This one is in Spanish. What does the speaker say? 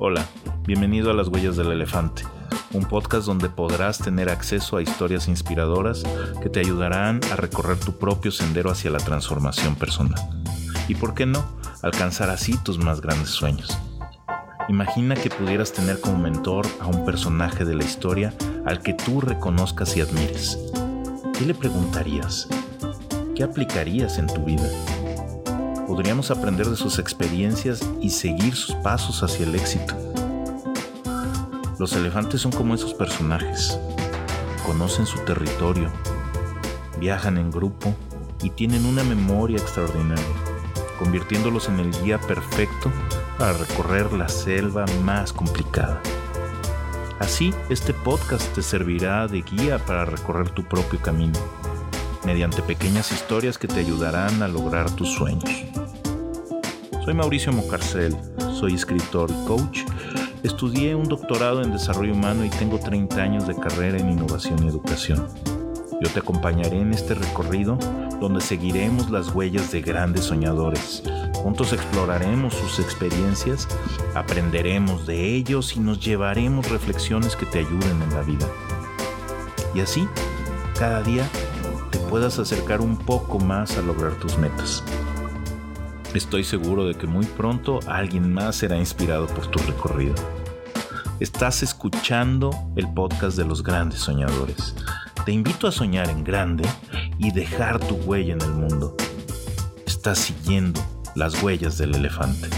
Hola, bienvenido a Las Huellas del Elefante, un podcast donde podrás tener acceso a historias inspiradoras que te ayudarán a recorrer tu propio sendero hacia la transformación personal. Y por qué no, alcanzar así tus más grandes sueños. Imagina que pudieras tener como mentor a un personaje de la historia al que tú reconozcas y admires. ¿Qué le preguntarías? ¿Qué aplicarías en tu vida? Podríamos aprender de sus experiencias y seguir sus pasos hacia el éxito. Los elefantes son como esos personajes. Conocen su territorio, viajan en grupo y tienen una memoria extraordinaria, convirtiéndolos en el guía perfecto para recorrer la selva más complicada. Así, este podcast te servirá de guía para recorrer tu propio camino, mediante pequeñas historias que te ayudarán a lograr tus sueños. Soy Mauricio Mocarcel, soy escritor y coach. Estudié un doctorado en desarrollo humano y tengo 30 años de carrera en innovación y educación. Yo te acompañaré en este recorrido donde seguiremos las huellas de grandes soñadores. Juntos exploraremos sus experiencias, aprenderemos de ellos y nos llevaremos reflexiones que te ayuden en la vida. Y así, cada día, te puedas acercar un poco más a lograr tus metas. Estoy seguro de que muy pronto alguien más será inspirado por tu recorrido. Estás escuchando el podcast de los grandes soñadores. Te invito a soñar en grande y dejar tu huella en el mundo. Estás siguiendo las huellas del elefante.